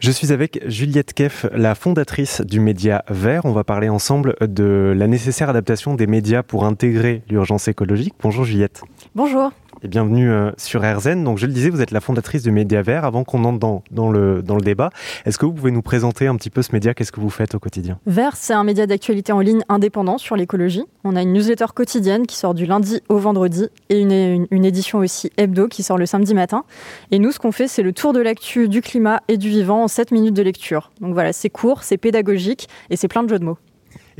Je suis avec Juliette Keff, la fondatrice du média Vert. On va parler ensemble de la nécessaire adaptation des médias pour intégrer l'urgence écologique. Bonjour Juliette. Bonjour et bienvenue euh, sur RZN. Donc, je le disais, vous êtes la fondatrice du Média Vert. Avant qu'on entre dans, le, dans le débat, est-ce que vous pouvez nous présenter un petit peu ce média? Qu'est-ce que vous faites au quotidien? Vert, c'est un média d'actualité en ligne indépendant sur l'écologie. On a une newsletter quotidienne qui sort du lundi au vendredi et une, une, édition aussi hebdo qui sort le samedi matin. Et nous, ce qu'on fait, c'est le tour de l'actu du climat et du vivant en 7 minutes de lecture. Donc voilà, c'est court, c'est pédagogique et c'est plein de jeux de mots.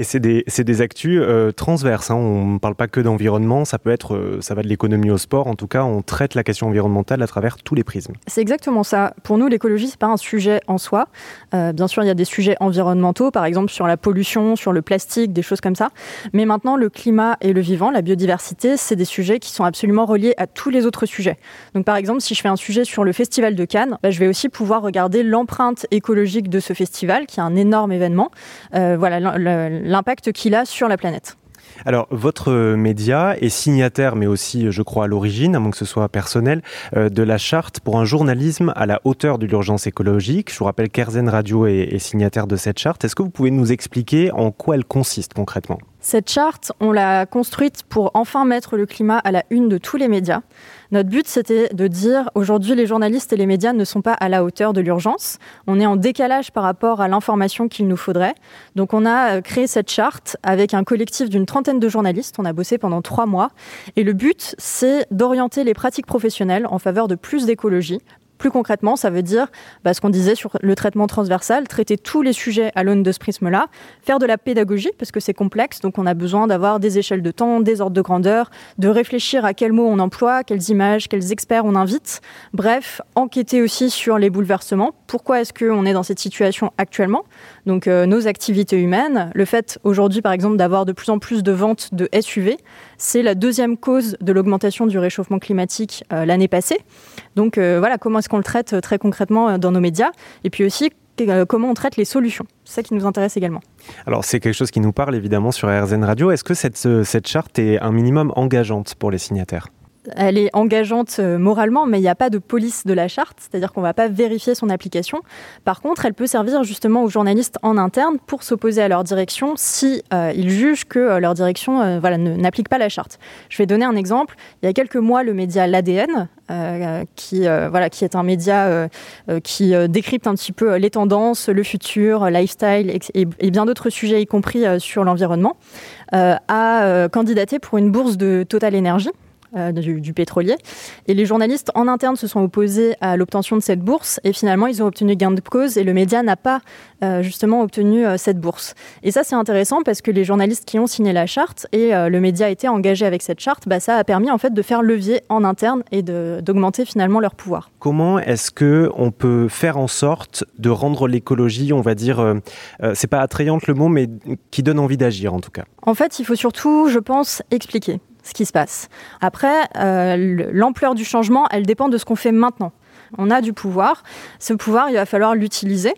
Et c'est des, des actus euh, transverses. Hein. On ne parle pas que d'environnement, ça peut être, euh, ça va de l'économie au sport. En tout cas, on traite la question environnementale à travers tous les prismes. C'est exactement ça. Pour nous, l'écologie, c'est pas un sujet en soi. Euh, bien sûr, il y a des sujets environnementaux, par exemple sur la pollution, sur le plastique, des choses comme ça. Mais maintenant, le climat et le vivant, la biodiversité, c'est des sujets qui sont absolument reliés à tous les autres sujets. Donc, par exemple, si je fais un sujet sur le festival de Cannes, bah, je vais aussi pouvoir regarder l'empreinte écologique de ce festival, qui est un énorme événement. voilà, l'impact qu'il a sur la planète. Alors, votre média est signataire, mais aussi, je crois, à l'origine, à moins que ce soit personnel, euh, de la charte pour un journalisme à la hauteur de l'urgence écologique. Je vous rappelle qu'Erzen Radio est signataire de cette charte. Est-ce que vous pouvez nous expliquer en quoi elle consiste concrètement? Cette charte, on l'a construite pour enfin mettre le climat à la une de tous les médias. Notre but, c'était de dire aujourd'hui, les journalistes et les médias ne sont pas à la hauteur de l'urgence. On est en décalage par rapport à l'information qu'il nous faudrait. Donc, on a créé cette charte avec un collectif d'une trentaine de journalistes. On a bossé pendant trois mois. Et le but, c'est d'orienter les pratiques professionnelles en faveur de plus d'écologie, plus concrètement, ça veut dire bah, ce qu'on disait sur le traitement transversal, traiter tous les sujets à l'aune de ce prisme-là, faire de la pédagogie, parce que c'est complexe, donc on a besoin d'avoir des échelles de temps, des ordres de grandeur, de réfléchir à quels mots on emploie, quelles images, quels experts on invite. Bref, enquêter aussi sur les bouleversements. Pourquoi est-ce qu'on est dans cette situation actuellement? Donc euh, nos activités humaines, le fait aujourd'hui par exemple d'avoir de plus en plus de ventes de SUV, c'est la deuxième cause de l'augmentation du réchauffement climatique euh, l'année passée. Donc euh, voilà, comment est-ce qu'on le traite euh, très concrètement euh, dans nos médias Et puis aussi, euh, comment on traite les solutions. C'est ça qui nous intéresse également. Alors c'est quelque chose qui nous parle évidemment sur RZN Radio. Est-ce que cette, cette charte est un minimum engageante pour les signataires? Elle est engageante moralement, mais il n'y a pas de police de la charte, c'est-à-dire qu'on ne va pas vérifier son application. Par contre, elle peut servir justement aux journalistes en interne pour s'opposer à leur direction si ils jugent que leur direction n'applique pas la charte. Je vais donner un exemple. Il y a quelques mois, le média L'ADN euh, qui, euh, voilà, qui est un média euh, qui décrypte un petit peu les tendances, le futur, lifestyle et, et bien d'autres sujets, y compris sur l'environnement, a candidaté pour une bourse de Total Energy euh, du, pétrolier. Et les journalistes en interne se sont opposés à l'obtention de cette bourse et finalement ils ont obtenu gain de cause et le média n'a pas euh, justement obtenu euh, cette bourse. Et ça c'est intéressant parce que les journalistes qui ont signé la charte et le média a été engagé avec cette charte, bah, ça a permis en fait de faire levier en interne et d'augmenter finalement leur pouvoir. Comment est-ce que on peut faire en sorte de rendre l'écologie, on va dire, c'est pas attrayante le mot, mais qui donne envie d'agir en tout cas? En fait, il faut surtout, je pense, expliquer ce qui se passe. Après, euh, l'ampleur du changement, elle dépend de ce qu'on fait maintenant. On a du pouvoir. Ce pouvoir, il va falloir l'utiliser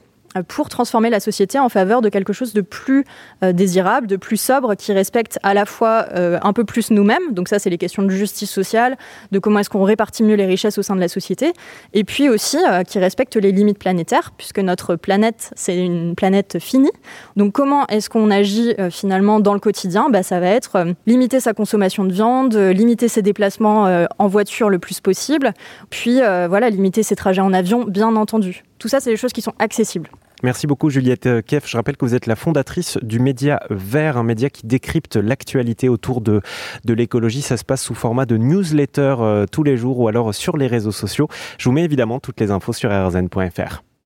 pour transformer la société en faveur de quelque chose de plus euh, désirable, de plus sobre, qui respecte à la fois euh, un peu plus nous-mêmes, donc ça c'est les questions de justice sociale, de comment est-ce qu'on répartit mieux les richesses au sein de la société, et puis aussi euh, qui respecte les limites planétaires, puisque notre planète c'est une planète finie. Donc comment est-ce qu'on agit finalement dans le quotidien? Bah, Ça va être limiter sa consommation de viande, limiter ses déplacements en voiture le plus possible, puis voilà limiter ses trajets en avion, bien entendu. Tout ça, c'est des choses qui sont accessibles. Merci beaucoup Juliette Keff. Je rappelle que vous êtes la fondatrice du média Vert, un média qui décrypte l'actualité autour de, l'écologie. Ça se passe sous format de newsletter euh, tous les jours ou alors sur les réseaux sociaux. Je vous mets évidemment toutes les infos sur rzn.fr.